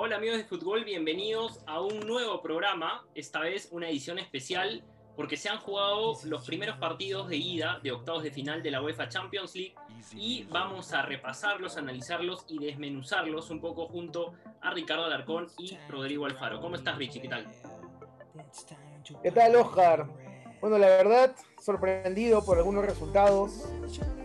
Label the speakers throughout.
Speaker 1: Hola amigos de fútbol, bienvenidos a un nuevo programa, esta vez una edición especial porque se han jugado los primeros partidos de ida de octavos de final de la UEFA Champions League y vamos a repasarlos, analizarlos y desmenuzarlos un poco junto a Ricardo Alarcón y Rodrigo Alfaro. ¿Cómo estás Richie? ¿Qué tal?
Speaker 2: ¿Qué tal Oscar? Bueno, la verdad, sorprendido por algunos resultados,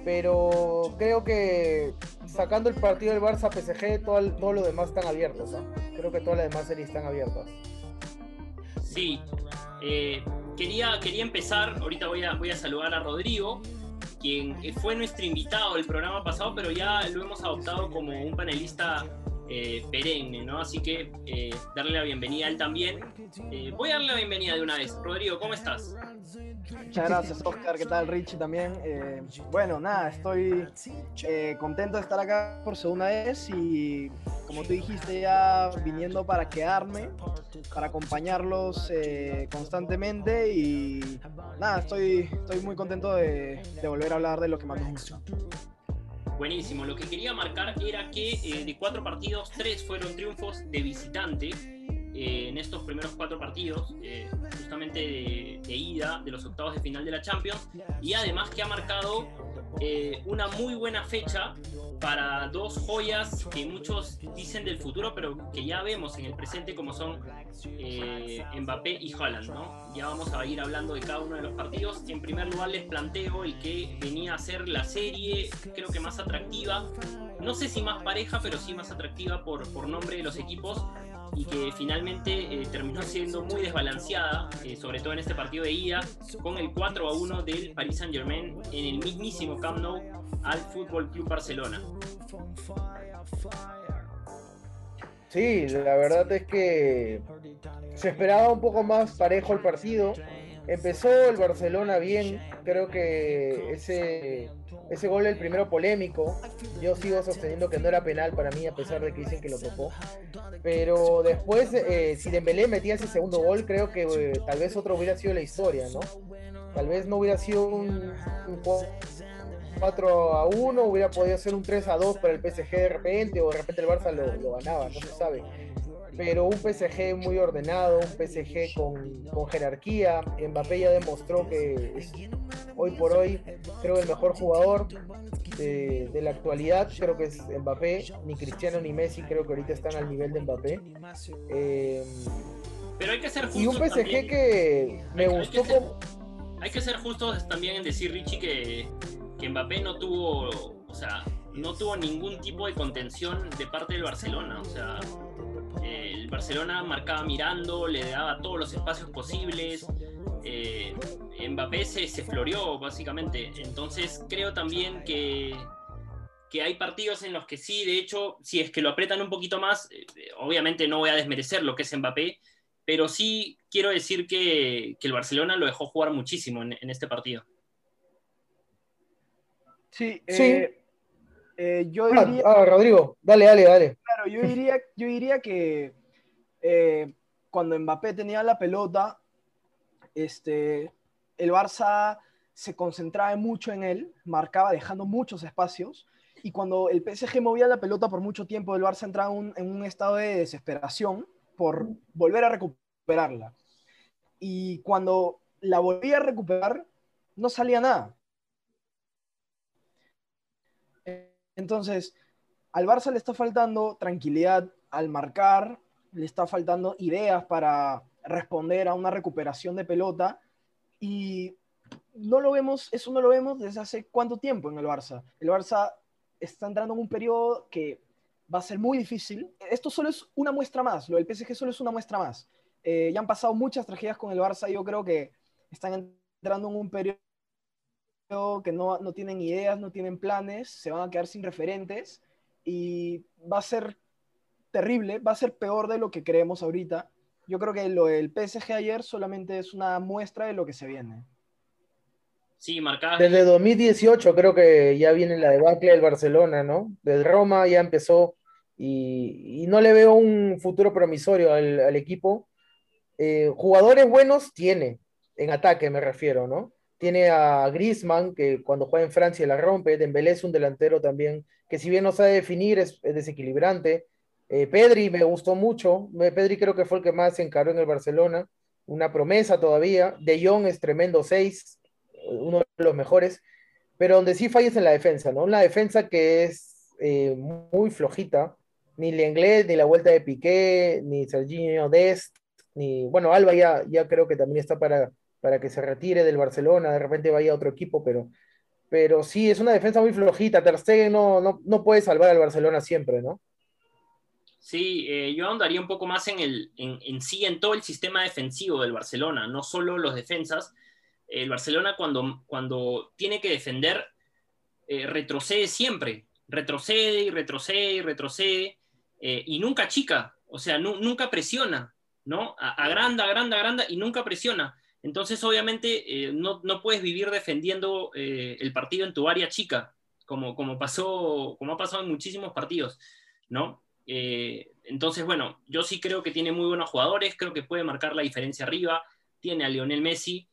Speaker 2: pero creo que sacando el partido del Barça PSG, todo, todo lo demás están abiertos. Creo que todas las demás series están abiertas.
Speaker 1: Sí, eh, quería, quería empezar, ahorita voy a, voy a saludar a Rodrigo, quien fue nuestro invitado del programa pasado, pero ya lo hemos adoptado como un panelista eh, perenne, ¿no? Así que eh, darle la bienvenida a él también. voy a darle la bienvenida de una vez. Rodrigo, ¿cómo estás?
Speaker 3: Muchas gracias, Oscar. ¿Qué tal, Richie? También. Eh, bueno, nada, estoy eh, contento de estar acá por segunda vez y, como tú dijiste, ya viniendo para quedarme, para acompañarlos eh, constantemente y nada, estoy, estoy muy contento de, volver a hablar de lo que más nos gusta.
Speaker 1: Buenísimo. Lo que quería marcar era que de cuatro partidos, tres fueron triunfos de visitante eh, en estos primeros cuatro partidos, eh, justamente de, ida de los octavos de final de la Champions, y además que ha marcado eh, una muy buena fecha para dos joyas que muchos dicen del futuro, pero que ya vemos en el presente como son Mbappé y Haaland. ¿no? Ya vamos a ir hablando de cada uno de los partidos. En primer lugar les planteo el que venía a ser la serie, creo que más atractiva, no sé si más pareja, pero sí más atractiva por, por nombre de los equipos y que finalmente eh, terminó siendo muy desbalanceada, eh, sobre todo en este partido de ida, con el 4 a 1 del Paris Saint Germain en el mismísimo Camp Nou al Fútbol Club Barcelona.
Speaker 2: Sí, la verdad es que se esperaba un poco más parejo el partido. Empezó el Barcelona bien, creo que ese ese gol, el primero polémico, yo sigo sosteniendo que no era penal para mí, a pesar de que dicen que lo tocó. Pero después, eh, si Dembélé metía ese segundo gol, creo que eh, tal vez otro hubiera sido la historia, ¿no? Tal vez no hubiera sido un, 4 a 1, hubiera podido ser un 3 a 2 para el PSG de repente, o de repente el Barça lo ganaba, no se sabe pero un PSG muy ordenado, un PSG con, con, jerarquía. Mbappé ya demostró que es hoy por hoy, creo, el mejor jugador de, la actualidad. Creo que es Mbappé. Ni Cristiano ni Messi creo que ahorita están al nivel de Mbappé.
Speaker 1: Eh, pero hay que ser justos.
Speaker 2: Y un PSG que me gustó.
Speaker 1: Hay que, ser, hay que ser justos también en decir, Richie, que, que Mbappé no tuvo. O sea, no tuvo ningún tipo de contención de parte del Barcelona. O sea, el Barcelona marcaba mirando, le daba todos los espacios posibles. Eh, Mbappé se, se floreó, básicamente. Entonces, creo también que, que hay partidos en los que sí, de hecho, si es que lo apretan un poquito más, eh, obviamente no voy a desmerecer lo que es Mbappé, pero sí quiero decir que, el Barcelona lo dejó jugar muchísimo en, este partido.
Speaker 3: Sí, sí. Eh, yo
Speaker 2: ah, diría... Ah, Rodrigo, dale, dale, dale.
Speaker 3: Claro, yo diría, yo diría que eh, cuando Mbappé tenía la pelota, este, el Barça se concentraba mucho en él, marcaba dejando muchos espacios, y cuando el PSG movía la pelota por mucho tiempo, el Barça entraba en un estado de desesperación por volver a recuperarla. Y cuando la volvía a recuperar, no salía nada. Entonces, al Barça le está faltando tranquilidad al marcar, le está faltando ideas para responder a una recuperación de pelota y no lo vemos, eso no lo vemos desde hace cuánto tiempo en el Barça. El Barça está entrando en un periodo que va a ser muy difícil. Esto solo es una muestra más, lo del PSG solo es una muestra más. Eh, ya han pasado muchas tragedias con el Barça y yo creo que están entrando en un periodo que no, no tienen ideas, no tienen planes, se van a quedar sin referentes y va a ser terrible, va a ser peor de lo que creemos ahorita. Yo creo que lo del PSG ayer solamente es una muestra de lo que se viene.
Speaker 1: Sí, marcada.
Speaker 2: Desde 2018 creo que ya viene la debacle del Barcelona, ¿no? Desde Roma ya empezó y, no le veo un futuro promisorio al, equipo. Eh, jugadores buenos tiene, en ataque me refiero, ¿no? Tiene a Griezmann, que cuando juega en Francia la rompe. Dembélé es un delantero también, que si bien no sabe definir, es, desequilibrante. Eh, Pedri me gustó mucho. Pedri creo que fue el que más se encaró en el Barcelona. Una promesa todavía. De Jong es tremendo 6, uno de los mejores. Pero donde sí falles en la defensa, ¿no? Una defensa que es eh, muy flojita. Ni Lenglet, ni la vuelta de Piqué, ni Serginho Dest, ni. Bueno, Alba ya, ya creo que también está para, para que se retire del Barcelona. De repente vaya a otro equipo, pero pero sí, es una defensa muy flojita. Ter Stegen no, no, no puede salvar al Barcelona siempre, ¿no?
Speaker 1: Sí, eh, yo andaría un poco más en, el, en, sí, en todo el sistema defensivo del Barcelona, no solo los defensas. El Barcelona cuando, cuando tiene que defender, eh, retrocede siempre, retrocede y retrocede y retrocede, eh, y nunca chica, o sea, nunca presiona, ¿no? Agranda, agranda, agranda y nunca presiona. Entonces, obviamente, eh, no, puedes vivir defendiendo eh, el partido en tu área chica, como, como, pasó, como ha pasado en muchísimos partidos, ¿no? Eh, entonces, bueno, yo sí creo que tiene muy buenos jugadores, creo que puede marcar la diferencia arriba, tiene a Lionel Messi,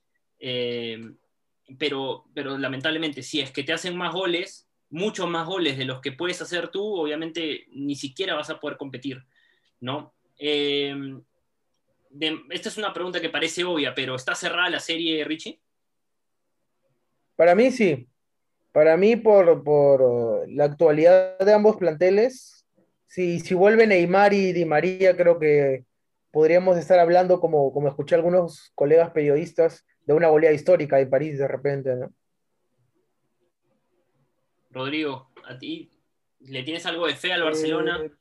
Speaker 1: pero, pero lamentablemente, si es que te hacen más goles, muchos más goles de los que puedes hacer tú, obviamente ni siquiera vas a poder competir, ¿no? Esta es una pregunta que parece obvia, pero ¿está cerrada la serie, Richie?
Speaker 2: Para mí sí. Para mí, por, por la actualidad de ambos planteles, si, si vuelve Neymar y Di María, creo que podríamos estar hablando, como, como escuché algunos colegas periodistas, de una goleada histórica de París de repente, ¿no?
Speaker 1: Rodrigo, ¿a ti le tienes algo de fe al Barcelona? Eh,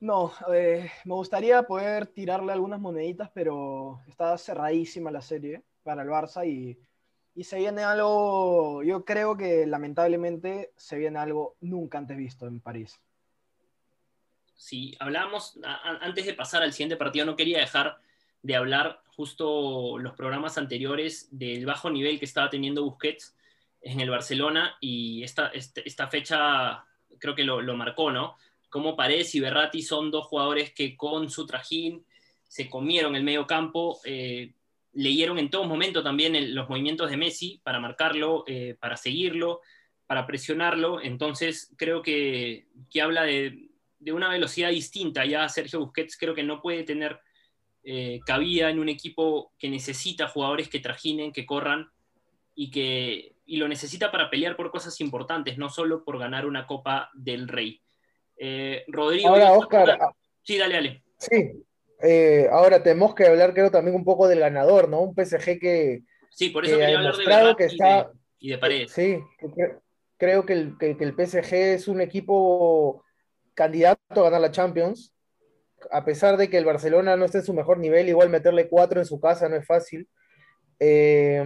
Speaker 3: no, eh, me gustaría poder tirarle algunas moneditas, pero está cerradísima la serie para el Barça y, se viene algo, yo creo que lamentablemente se viene algo nunca antes visto en París.
Speaker 1: Sí, hablábamos, antes de pasar al siguiente partido, no quería dejar de hablar justo los programas anteriores del bajo nivel que estaba teniendo Busquets en el Barcelona y esta, este, esta fecha creo que lo, lo marcó, ¿no? Como Paredes y Berratti son dos jugadores que con su trajín se comieron el medio campo, eh, leyeron en todo momento también los movimientos de Messi para marcarlo, eh, para seguirlo, para presionarlo. Entonces creo que, habla de, una velocidad distinta. Ya Sergio Busquets creo que no puede tener eh, cabida en un equipo que necesita jugadores que trajinen, que corran y que y lo necesita para pelear por cosas importantes, no solo por ganar una Copa del Rey. Eh, Rodrigo.
Speaker 2: Ahora, Oscar. Ah,
Speaker 1: sí, dale, dale.
Speaker 2: Sí. Eh, ahora tenemos que hablar, creo, también un poco del ganador, ¿no? Un PSG que.
Speaker 1: Sí, por eso quería hablar de
Speaker 2: que está,
Speaker 1: y, de, Paredes.
Speaker 2: Sí, creo que el, que, el PSG es un equipo candidato a ganar la Champions. A pesar de que el Barcelona no esté en su mejor nivel, igual meterle cuatro en su casa no es fácil. Eh,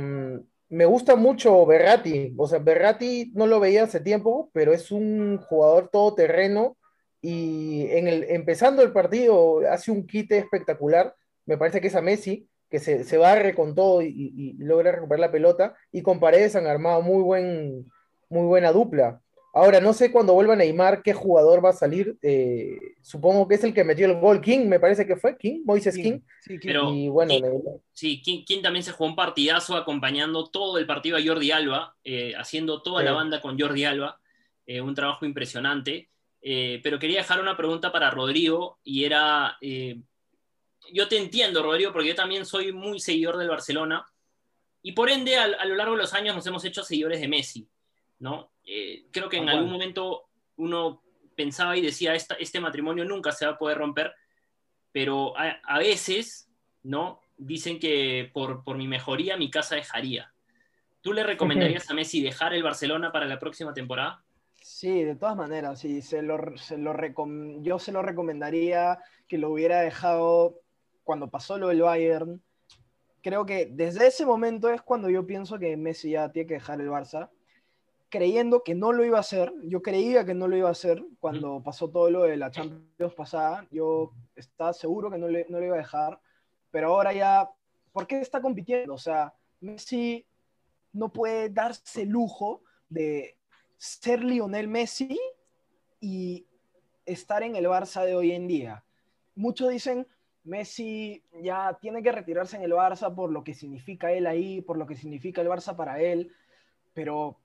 Speaker 2: me gusta mucho Berratti. O sea, Berratti no lo veía hace tiempo, pero es un jugador todoterreno y en el, empezando el partido hace un quite espectacular, me parece que es a Messi, que se, se barre con todo y, logra recuperar la pelota, y con Paredes han armado muy, buen, muy buena dupla. Ahora, no sé cuando vuelva Neymar qué jugador va a salir. Eh, supongo que es el que metió el gol. King, me parece que fue. King, Moises King.
Speaker 1: Sí, Pero, y bueno, sí, King, también se jugó un partidazo acompañando todo el partido a Jordi Alba, eh, haciendo toda la banda con Jordi Alba. Eh, un trabajo impresionante. Eh, pero quería dejar una pregunta para Rodrigo y era, eh, yo te entiendo, Rodrigo, porque yo también soy muy seguidor del Barcelona y por ende a, lo largo de los años nos hemos hecho seguidores de Messi, ¿no? Eh, creo que en algún momento uno pensaba y decía, este matrimonio nunca se va a poder romper, pero a, veces, ¿no? Dicen que por, por mi mejoría mi casa dejaría. ¿Tú le recomendarías a Messi dejar el Barcelona para la próxima temporada?
Speaker 3: Sí, de todas maneras, sí, se lo, se lo yo se lo recomendaría que lo hubiera dejado cuando pasó lo del Bayern. Creo que desde ese momento es cuando yo pienso que Messi ya tiene que dejar el Barça, creyendo que no lo iba a hacer. Yo creía que no lo iba a hacer cuando pasó todo lo de la Champions pasada. Yo estaba seguro que no, le, no lo iba a dejar, pero ahora ya, ¿por qué está compitiendo? O sea, Messi no puede darse lujo de ser Lionel Messi y estar en el Barça de hoy en día. Muchos dicen, Messi ya tiene que retirarse en el Barça por lo que significa él ahí, por lo que significa el Barça para él, pero,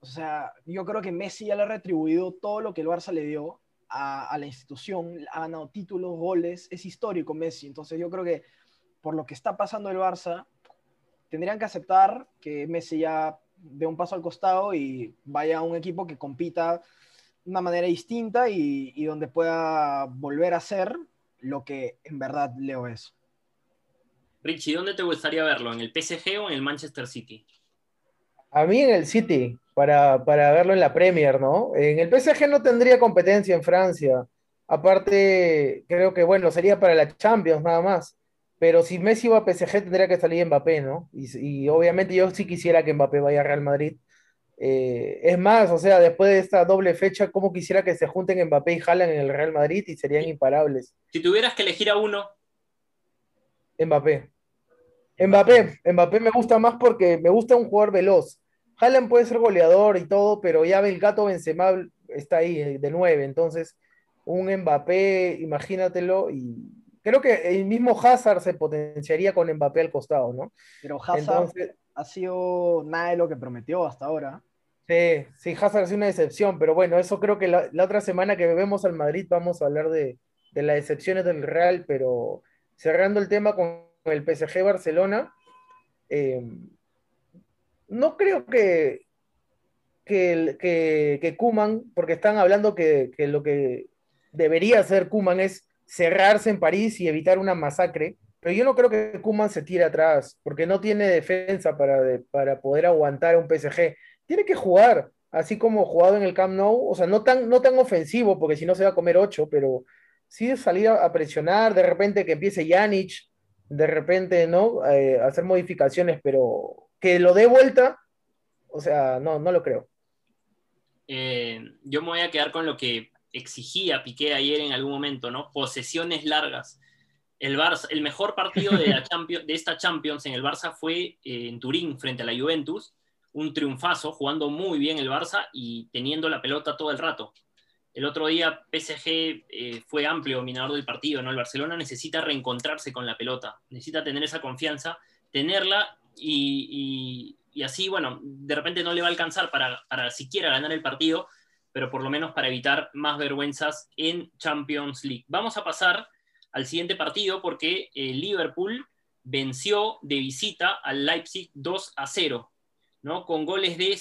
Speaker 3: o sea, yo creo que Messi ya le ha retribuido todo lo que el Barça le dio a, la institución, ha ganado títulos, goles, es histórico Messi. Entonces yo creo que por lo que está pasando el Barça, tendrían que aceptar que Messi ya dé un paso al costado y vaya a un equipo que compita de una manera distinta y, y donde pueda volver a ser lo que en verdad Leo es.
Speaker 1: Richie, ¿dónde te gustaría verlo? ¿En el PSG o en el Manchester City?
Speaker 2: A mí en el City, para, verlo en la Premier, ¿no? En el PSG no tendría competencia en Francia. Aparte, creo que, bueno, sería para la Champions nada más. Pero si Messi va a PSG, tendría que salir Mbappé, ¿no? Y, obviamente yo sí quisiera que Mbappé vaya a Real Madrid. Eh, es más, o sea, después de esta doble fecha, ¿cómo quisiera que se junten Mbappé y Haaland en el Real Madrid y serían imparables?
Speaker 1: Si tuvieras que elegir a uno.
Speaker 2: Mbappé. Mbappé, Mbappé me gusta más porque me gusta un jugador veloz. Haaland puede ser goleador y todo, pero ya el gato Benzema está ahí eh, de nueve, entonces un Mbappé, imagínatelo, y creo que el mismo Hazard se potenciaría con Mbappé al costado, ¿no?
Speaker 3: Pero Hazard ha sido nada de lo que prometió hasta ahora.
Speaker 2: Sí, sí, Hazard es una decepción, pero bueno, eso creo que la, otra semana que vemos al Madrid vamos a hablar de, de las decepciones del Real, pero cerrando el tema con el PSG Barcelona, eh, no creo que, que, que, Kuman, porque están hablando que, lo que debería hacer Kuman es cerrarse en París y evitar una masacre, pero yo no creo que Kuman se tire atrás, porque no tiene defensa para, para poder aguantar a un PSG. Tiene que jugar, así como jugado en el Camp Nou, o sea, no tan, no tan ofensivo, porque si no se va a comer ocho, pero sí salir a, presionar, de repente que empiece Janic, de repente, ¿no? Eh, hacer modificaciones, pero que lo dé vuelta, o sea, no, no lo creo.
Speaker 1: Eh, yo me voy a quedar con lo que exigía Piqué ayer en algún momento, ¿no? Posesiones largas. El, Barça, el mejor partido de, la de esta Champions en el Barça fue eh, en Turín frente a la Juventus, un triunfazo, jugando muy bien el Barça y teniendo la pelota todo el rato. El otro día PSG eh, fue amplio dominador del partido, ¿no? El Barcelona necesita reencontrarse con la pelota, necesita tener esa confianza, tenerla y, así, bueno, de repente no le va a alcanzar para, siquiera ganar el partido, pero por lo menos para evitar más vergüenzas en Champions League. Vamos a pasar al siguiente partido porque el eh, Liverpool venció de visita al Leipzig 2 a 0, ¿no? con goles de,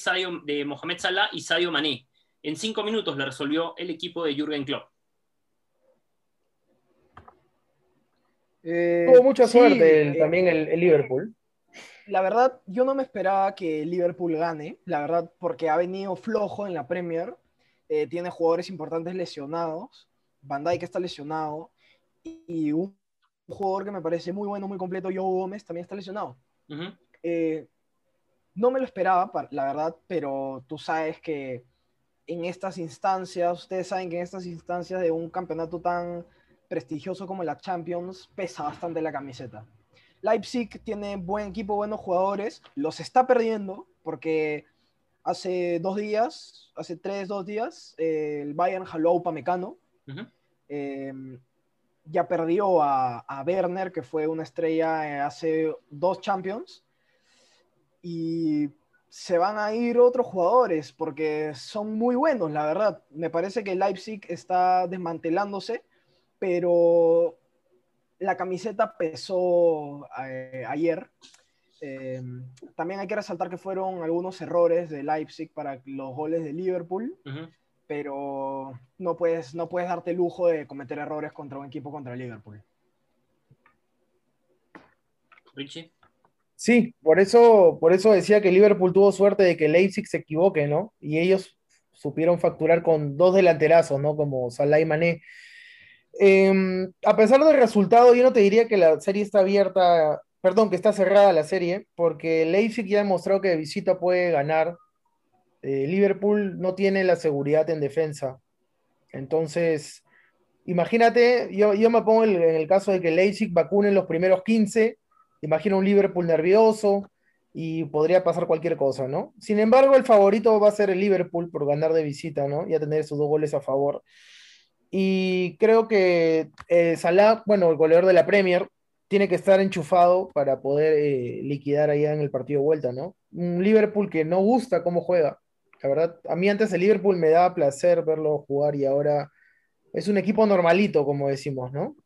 Speaker 1: de Mohamed Salah y Sadio Mané. En cinco minutos le resolvió el equipo de Jürgen Klopp.
Speaker 2: Eh, Tuvo mucha suerte eh, también el, Liverpool
Speaker 3: la verdad, yo no me esperaba que Liverpool gane, la verdad, porque ha venido flojo en la Premier, eh, tiene jugadores importantes lesionados, Van Dijk está lesionado, y un, jugador que me parece muy bueno, muy completo, Joe Gómez, también está lesionado. Eh, no me lo esperaba, la verdad, pero tú sabes que en estas instancias, ustedes saben que en estas instancias de un campeonato tan prestigioso como la Champions, pesa bastante la camiseta. Leipzig tiene buen equipo, buenos jugadores, los está perdiendo porque hace dos días, hace tres, dos días, el Bayern jaló a Upamecano. Em, ya perdió a, Werner, que fue una estrella eh, hace dos Champions. Y se van a ir otros jugadores porque son muy buenos, la verdad. Me parece que Leipzig está desmantelándose, pero la camiseta pesó eh, ayer. Eh, también hay que resaltar que fueron algunos errores de Leipzig para los goles de Liverpool, pero no puedes, no puedes darte el lujo de cometer errores contra un equipo contra Liverpool.
Speaker 1: Richie.
Speaker 2: Sí, por eso, por eso decía que Liverpool tuvo suerte de que Leipzig se equivoque, ¿no? Y ellos supieron facturar con dos delanterazos, ¿no? Como Salah y Mané. Em, a pesar del resultado, yo no te diría que la serie está abierta, perdón, que está cerrada la serie, porque Leipzig ya ha demostrado que de visita puede ganar. Eh, Liverpool no tiene la seguridad en defensa. Entonces, imagínate, yo, yo me pongo en el caso de que Leipzig vacune los primeros 15, imagino un Liverpool nervioso y podría pasar cualquier cosa, ¿no? Sin embargo, el favorito va a ser el Liverpool por ganar de visita, ¿no? Y a tener sus dos goles a favor. Y creo que eh, Salah, bueno, el goleador de la Premier, tiene que estar enchufado para poder eh, liquidar allá en el partido de vuelta, ¿no? Un Liverpool que no gusta cómo juega. La verdad, a mí antes el Liverpool me daba placer verlo jugar y ahora es un equipo normalito, como decimos, ¿no?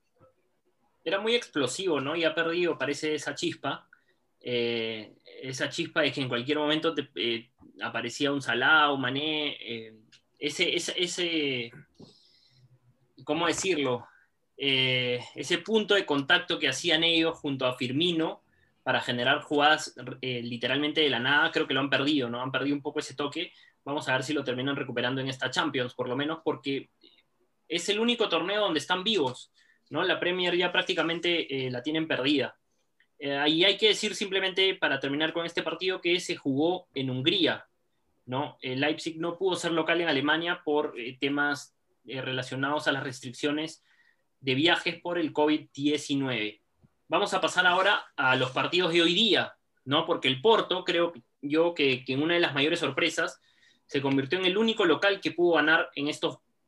Speaker 1: Era muy explosivo, ¿no? Y ha perdido, parece, esa chispa. Eh, esa chispa de que en cualquier momento te, eh, aparecía un Salah, un Mané. Ese, ese, ese, ¿cómo decirlo? Ese punto de contacto que hacían ellos junto a Firmino para generar jugadas literalmente de la nada, creo que lo han perdido, ¿no? Han perdido un poco ese toque. Vamos a ver si lo terminan recuperando en esta Champions, por lo menos porque es el único torneo donde están vivos, ¿no? La Premier ya prácticamente eh, la tienen perdida. Eh, ahí hay que decir simplemente, para terminar con este partido, que se jugó en Hungría, ¿no? El Leipzig no pudo ser local en Alemania por eh, temas relacionados a las restricciones de viajes por el COVID-19. Vamos a pasar ahora a los partidos de hoy día, ¿no? Porque el Porto, creo yo que, que una de las mayores sorpresas, se convirtió en el único local que pudo ganar en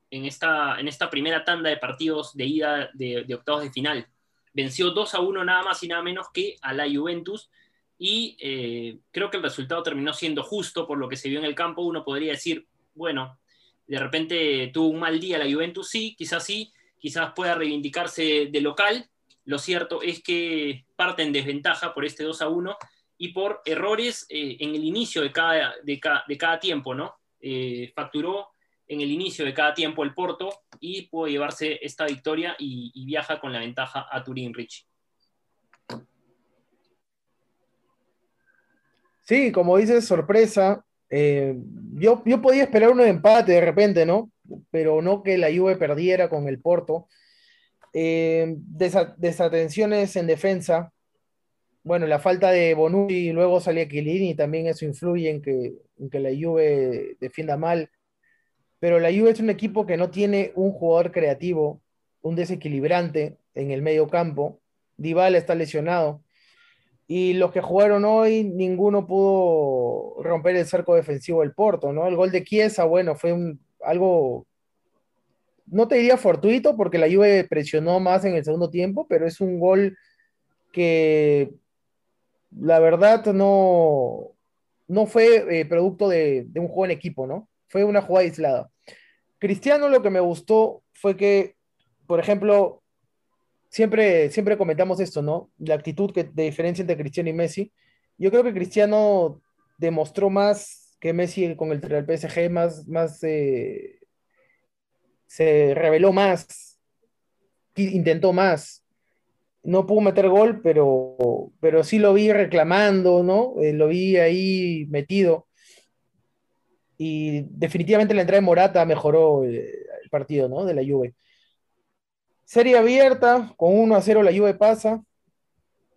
Speaker 1: en esta, en esta primera tanda de partidos de ida de, octavos de final. Venció 2 a 1 nada más y nada menos que a la Juventus y eh, creo que el resultado terminó siendo justo por lo que se vio en el campo. Uno podría decir, bueno, de repente tuvo un mal día la Juventus, sí, quizás sí, quizás pueda reivindicarse de local. Lo cierto es que parte en desventaja por este 2 a 1 y por errores eh, en el inicio de cada, de, tiempo, ¿no? Eh, facturó en el inicio de cada tiempo el Porto y puede llevarse esta victoria y, viaja con la ventaja a Turín, Rich.
Speaker 2: Sí, como dices, sorpresa. Eh, yo, yo podía esperar un empate de repente, ¿no? Pero no que la Juve perdiera con el Porto. Eh, desatenciones en defensa. Bueno, la falta de Bonucci y luego salía y también eso influye en que, que la Juve defienda mal pero la Juve es un equipo que no tiene un jugador creativo, un desequilibrante en el medio campo. Dybala está lesionado. Y los que jugaron hoy, ninguno pudo romper el cerco defensivo del Porto, ¿no? El gol de Chiesa, bueno, fue un, algo, no te diría fortuito, porque la Juve presionó más en el segundo tiempo, pero es un gol que la verdad no, no fue eh, producto de, un juego en equipo, ¿no? fue una jugada aislada. Cristiano lo que me gustó fue que, por ejemplo, siempre, siempre comentamos esto, ¿no? La actitud que, de diferencia entre Cristiano y Messi. Yo creo que Cristiano demostró más que Messi con el, PSG, más, más eh, se reveló más, intentó más. No pudo meter gol, pero, pero sí lo vi reclamando, ¿no? Eh, lo vi ahí metido y definitivamente la entrada de Morata mejoró el, partido ¿no? de la Juve. Serie abierta, con 1 a 0 la Juve pasa.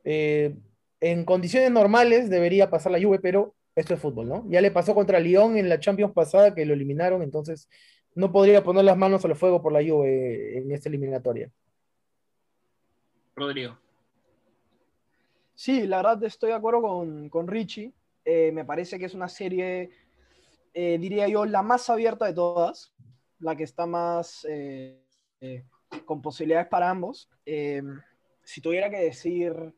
Speaker 2: Eh, en condiciones normales debería pasar la Juve, pero esto es fútbol, ¿no? Ya le pasó contra Lyon en la Champions pasada que lo eliminaron, entonces no podría poner las manos al fuego por la Juve en esta eliminatoria.
Speaker 1: Rodrigo.
Speaker 3: Sí, la verdad estoy de acuerdo con, con Richie. Eh, me parece que es una serie eh, diría yo, la más abierta de todas, la que está más eh, eh, con posibilidades para ambos. si tuviera que decir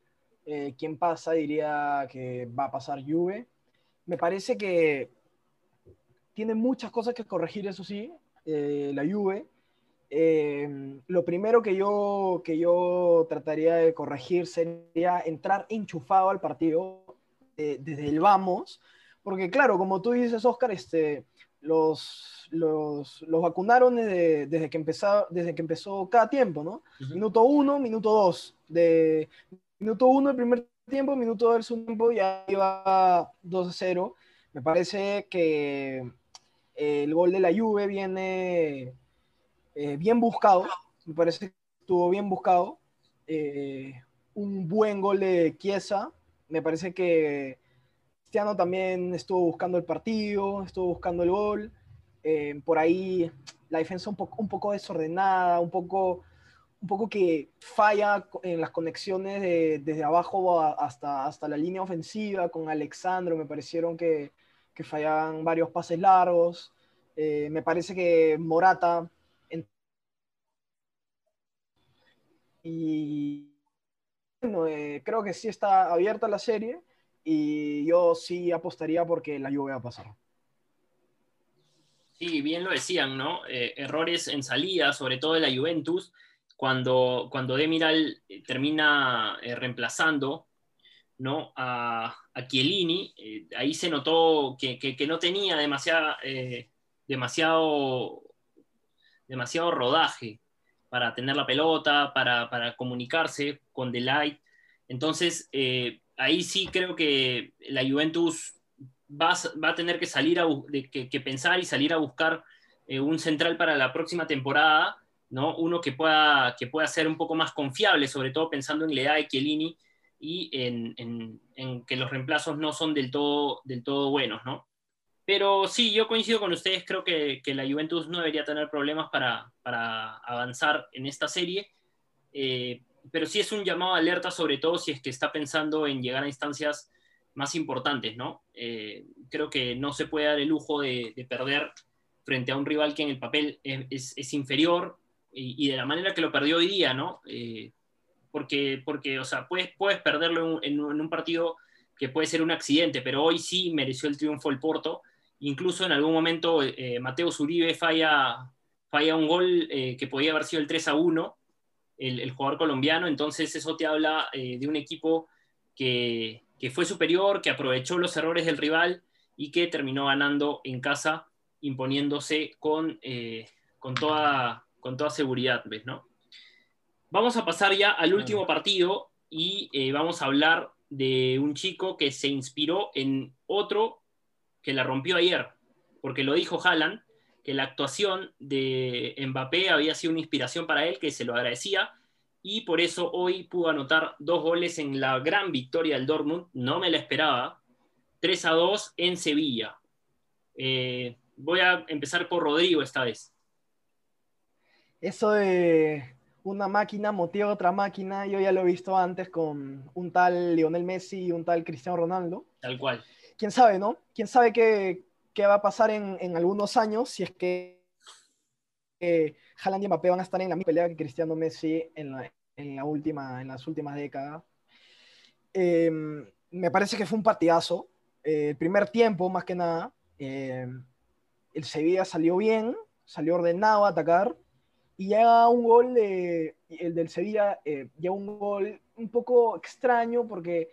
Speaker 3: quién pasa, diría que va a pasar Juve. Me parece que tiene muchas cosas que corregir, eso sí, la Juve. lo primero que yo, que yo trataría de corregir sería entrar enchufado al partido desde el vamos, porque claro, como tú dices, Oscar, este, los, los, los vacunaron desde, desde, que empezó, desde que empezó cada tiempo, ¿no? Minuto uno, minuto dos. De minuto uno el primer tiempo, minuto dos el segundo tiempo, ya iba 2 a 0. Me parece que el gol de la Juve viene eh, bien buscado. Me parece que estuvo bien buscado. Eh, un buen gol de Chiesa. Me parece que Cristiano también estuvo buscando el partido, estuvo buscando el gol. Eh, por ahí la defensa un poco, un poco desordenada, un poco, un poco que falla en las conexiones desde abajo hasta, hasta la línea ofensiva con Alexandro. Me parecieron que, que fallaban varios pases largos. Eh, me parece que Morata. Y bueno, eh, creo que sí está abierta la serie y yo sí apostaría porque la Juve va a pasar.
Speaker 1: Sí, bien lo decían, ¿no? Eh, errores en salida, sobre todo de la Juventus, cuando, cuando Demiral eh, termina eh, reemplazando ¿no? a, a Chiellini, ahí se notó que, que, no tenía demasiado, demasiado, demasiado rodaje para tener la pelota, para, para comunicarse con Delight. Entonces, ahí sí creo que la Juventus va, a tener que salir a que, pensar y salir a buscar eh, un central para la próxima temporada, ¿no? Uno que pueda, que pueda ser un poco más confiable, sobre todo pensando en la edad de Chiellini y en, que los reemplazos no son del todo, del todo buenos, ¿no? Pero sí, yo coincido con ustedes, creo que, la Juventus no debería tener problemas para, avanzar en esta serie, eh, pero sí es un llamado a alerta, sobre todo si es que está pensando en llegar a instancias más importantes, ¿no? Eh, creo que no se puede dar el lujo de, perder frente a un rival que en el papel es, inferior y, de la manera que lo perdió hoy día, ¿no? Eh, porque, porque, o sea, puedes, puedes perderlo en, un partido que puede ser un accidente, pero hoy sí mereció el triunfo el Porto. Incluso en algún momento eh, Mateo Zuribe falla, falla un gol que podía haber sido el 3 a 1, el, jugador colombiano, entonces eso te habla de un equipo que, que fue superior, que aprovechó los errores del rival y que terminó ganando en casa, imponiéndose con, eh, con, toda, con toda seguridad, ¿ves, no? Vamos a pasar ya al último partido y eh, vamos a hablar de un chico que se inspiró en otro que la rompió ayer, porque lo dijo Haaland, que la actuación de Mbappé había sido una inspiración para él, que se lo agradecía, y por eso hoy pudo anotar dos goles en la gran victoria del Dortmund, no me la esperaba, 3 a 2 en Sevilla. Eh, voy a empezar por Rodrigo esta vez.
Speaker 3: Eso de una máquina motiva otra máquina, yo ya lo he visto antes con un tal Lionel Messi y un tal Cristiano Ronaldo.
Speaker 1: Tal cual.
Speaker 3: ¿Quién sabe, no? ¿Quién sabe qué, qué va a pasar en, en, algunos años si es que eh, Haaland y Mbappé van a estar en la misma pelea que Cristiano Messi en, en, la última, en las últimas décadas. Em, me parece que fue un partidazo. Eh, el primer tiempo, más que nada, em, el Sevilla salió bien, salió ordenado a atacar, y llega un gol, el del Sevilla, eh, llega un gol un poco extraño porque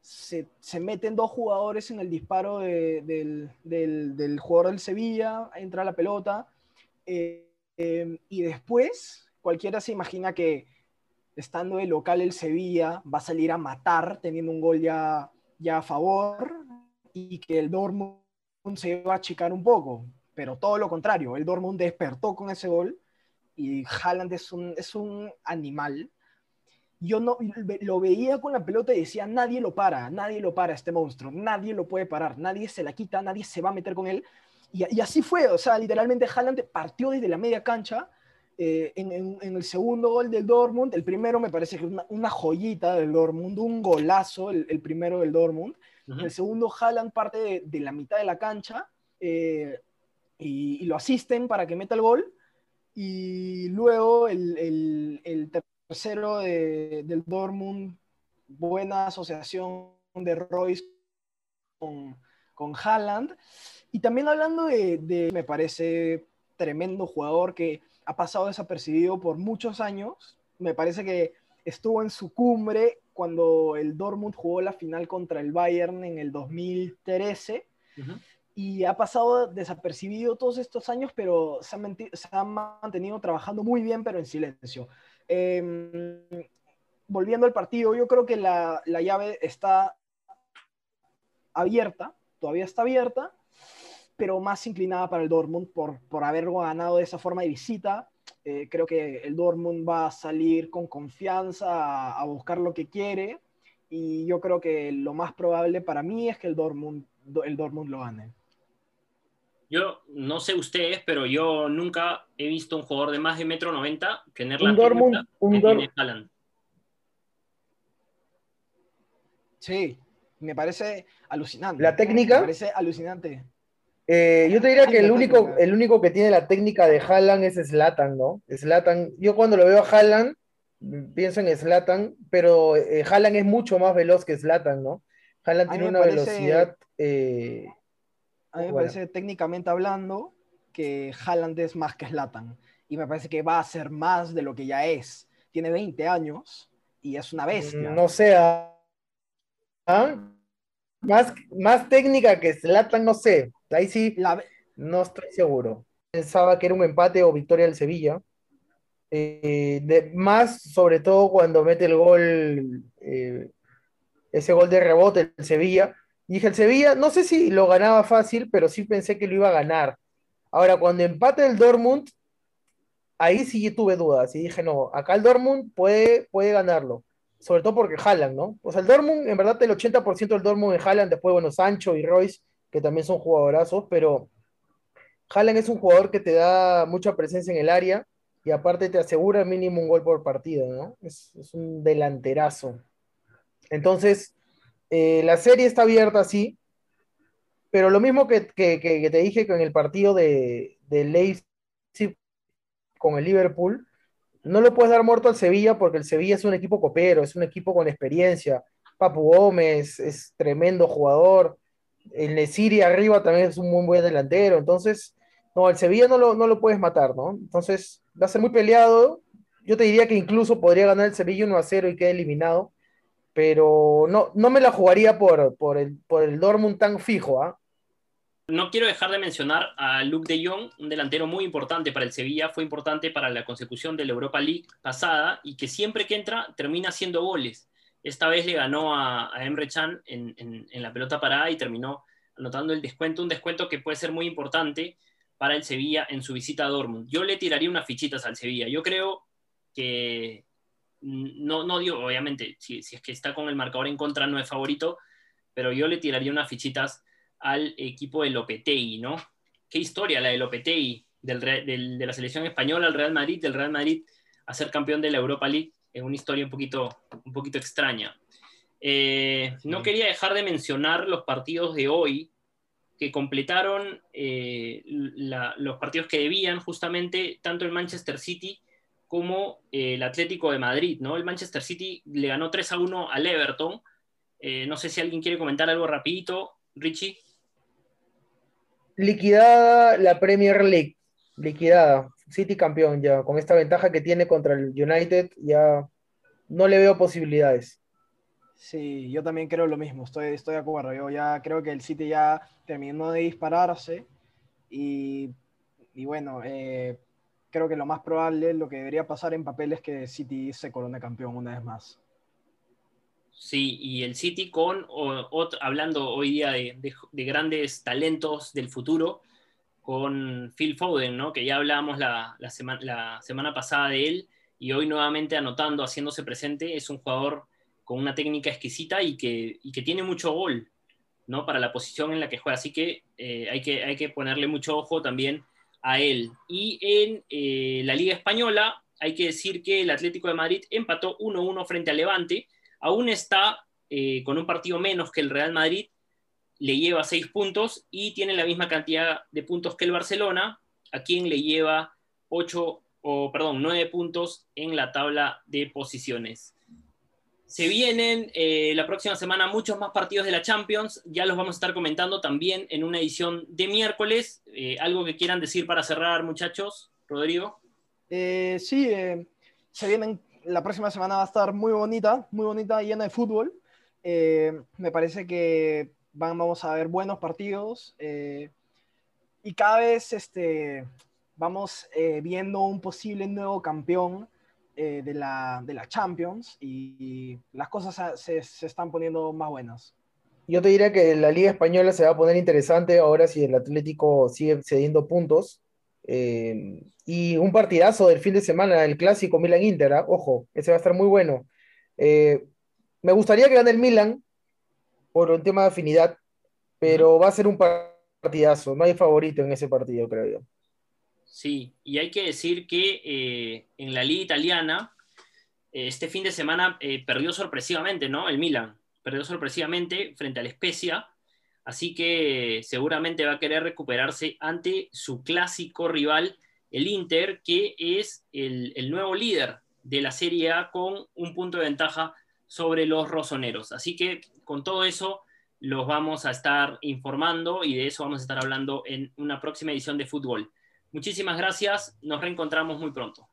Speaker 3: se, se, meten dos jugadores en el disparo del, del, del, jugador del Sevilla, entra la pelota, eh, em, y después cualquiera se imagina que estando de local el Sevilla va a salir a matar teniendo un gol ya, ya a favor y que el Dortmund se va a achicar un poco, pero todo lo contrario, el Dortmund despertó con ese gol y Haaland es un, es un animal. Yo no, lo veía con la pelota y decía, nadie lo para, nadie lo para este monstruo, nadie lo puede parar, nadie se la quita, nadie se va a meter con él. Y, así fue, o sea, literalmente Haaland partió desde la media cancha. Eh, en, el segundo gol del Dortmund, el primero me parece que es una, joyita del Dortmund, un golazo, el, primero del Dortmund. El segundo, Haaland parte de, la mitad de la cancha eh, y, lo asisten para que meta el gol. Y luego el, el tercero del Dortmund, buena asociación de Royce con, con Haaland. Y también hablando de, me parece tremendo jugador que ha pasado desapercibido por muchos años. Me parece que estuvo en su cumbre cuando el Dortmund jugó la final contra el Bayern en el 2013. Y ha pasado desapercibido todos estos años, pero se ha, mantenido trabajando muy bien, pero en silencio. Em, volviendo al partido, yo creo que la, la llave está abierta, todavía está abierta, pero más inclinada para el Dortmund por, por haber ganado de esa forma de visita. Eh, creo que el Dortmund va a salir con confianza a, buscar lo que quiere y yo creo que lo más probable para mí es que el Dortmund, el Dortmund lo gane.
Speaker 1: Yo no sé ustedes, pero yo nunca he visto un jugador de más de metro noventa tener
Speaker 2: la Dortmund, un que
Speaker 3: Sí, me parece alucinante.
Speaker 2: ¿La técnica?
Speaker 3: Me parece alucinante.
Speaker 2: Eh, yo te diría que el único, el único que tiene la técnica de Haaland es Slatan, ¿no? Slatan, yo cuando lo veo a Haaland, pienso en Slatan, pero eh, Haaland es mucho más veloz que Slatan, ¿no? Haaland tiene una velocidad. Eh,
Speaker 3: a mí me parece técnicamente hablando que Haaland es más que Zlatan. Y me parece que va a ser más de lo que ya es. Tiene 20 años y es una bestia.
Speaker 2: No sea. ¿ah? Más, más técnica que Zlatan, no sé. Ahí sí, no estoy seguro. Pensaba que era un empate o victoria del Sevilla. Eh, de, más sobre todo cuando mete el gol, eh, ese gol de rebote el Sevilla. Dije, el Sevilla, no sé si lo ganaba fácil, pero sí pensé que lo iba a ganar. Ahora, cuando empate el Dortmund, ahí sí tuve dudas y dije, no, acá el Dortmund puede, puede ganarlo. Sobre todo porque Haaland, ¿no? O sea, el Dortmund, en verdad, el 80% del Dortmund es Haaland, después, bueno, Sancho y Royce, que también son jugadorazos, pero Haaland es un jugador que te da mucha presencia en el área y aparte te asegura mínimo un gol por partido, ¿no? Es, un delanterazo. Entonces, eh, la serie está abierta, sí, pero lo mismo que, te dije con el partido de, de Leipzig con el Liverpool, no lo puedes dar muerto al Sevilla porque el Sevilla es un equipo copero, es un equipo con experiencia. Papu Gómez es tremendo jugador. El Nesiri arriba también es un muy buen delantero. Entonces, no, el Sevilla no lo, no lo puedes matar, ¿no? Entonces, va a ser muy peleado. Yo te diría que incluso podría ganar el Sevilla 1 a 0 y quede eliminado, pero no, no me la jugaría por, por, el, por el Dortmund tan fijo. ¿ah?
Speaker 1: No quiero dejar de mencionar a Luke de Jong, un delantero muy importante para el Sevilla, fue importante para la consecución de la Europa League pasada y que siempre que entra termina haciendo goles. Esta vez le ganó a, Emre Chan en, en, la pelota parada y terminó anotando el descuento, un descuento que puede ser muy importante para el Sevilla en su visita a Dortmund. Yo le tiraría unas fichitas al Sevilla. Yo creo que, no, no digo, obviamente, si, es que está con el marcador en contra no es favorito, pero yo le tiraría unas fichitas al equipo de Lopetegui, ¿no? Qué historia la de Lopetegui, del, de la selección española al Real Madrid, del Real Madrid a ser campeón de la Europa League, es una historia un poquito, un poquito extraña. Eh, no quería dejar de mencionar los partidos de hoy, que completaron eh, los partidos que debían justamente tanto el Manchester City como eh, el Atlético de Madrid, ¿no? El Manchester City le ganó 3 a 1 al Everton. Eh, no sé si alguien quiere comentar algo rapidito, Richie.
Speaker 2: Liquidada la Premier League, liquidada. City campeón ya, con esta ventaja que tiene contra el United, ya no le veo posibilidades.
Speaker 3: Sí, yo también creo lo mismo, estoy, estoy de acuerdo. Yo ya creo que el City ya terminó de dispararse y, bueno, eh, creo que lo más probable, lo que debería pasar en papel es que City se corone campeón una vez más.
Speaker 1: Sí, y el City con, hablando hoy día de, grandes talentos del futuro, con Phil Foden, ¿no? que ya hablábamos la, la semana pasada de él, y hoy nuevamente anotando, haciéndose presente, es un jugador con una técnica exquisita y que, que tiene mucho gol, ¿no? Para la posición en la que juega. Así que, eh, hay, que hay que ponerle mucho ojo también a él. Y en eh, la Liga Española hay que decir que el Atlético de Madrid empató 1-1 frente al Levante. Aún está eh, con un partido menos que el Real Madrid, le lleva 6 puntos y tiene la misma cantidad de puntos que el Barcelona, a quien le lleva 8 o perdón, 9 puntos en la tabla de posiciones. Se vienen eh, la próxima semana muchos más partidos de la Champions, ya los vamos a estar comentando también en una edición de miércoles. Eh, ¿Algo que quieran decir para cerrar, muchachos? Rodrigo.
Speaker 3: Eh, sí, se vienen, la próxima semana va a estar muy bonita, muy bonita, llena de fútbol. me parece que vamos a ver buenos partidos y cada vez este, vamos viendo un posible nuevo campeón eh, de, la, de, la, Champions y las cosas se, se, están poniendo más buenas.
Speaker 2: Yo te diría que la Liga Española se va a poner interesante ahora si el Atlético sigue cediendo puntos. Eh, y un partidazo del fin de semana, el clásico Milan-Inter, ¿ah? ojo, ese va a estar muy bueno. Eh, me gustaría que gane el Milan por un tema de afinidad, pero va a ser un partidazo, no hay favorito en ese partido, creo yo.
Speaker 1: Sí, y hay que decir que eh, en la liga italiana, eh, este fin de semana eh, perdió sorpresivamente, ¿no? El Milan, perdió sorpresivamente frente al Spezia, así que seguramente va a querer recuperarse ante su clásico rival, el Inter, que es el, el nuevo líder de la Serie A con un punto de ventaja sobre los rosoneros. Así que con todo eso los vamos a estar informando y de eso vamos a estar hablando en una próxima edición de fútbol. Muchísimas gracias, nos reencontramos muy pronto.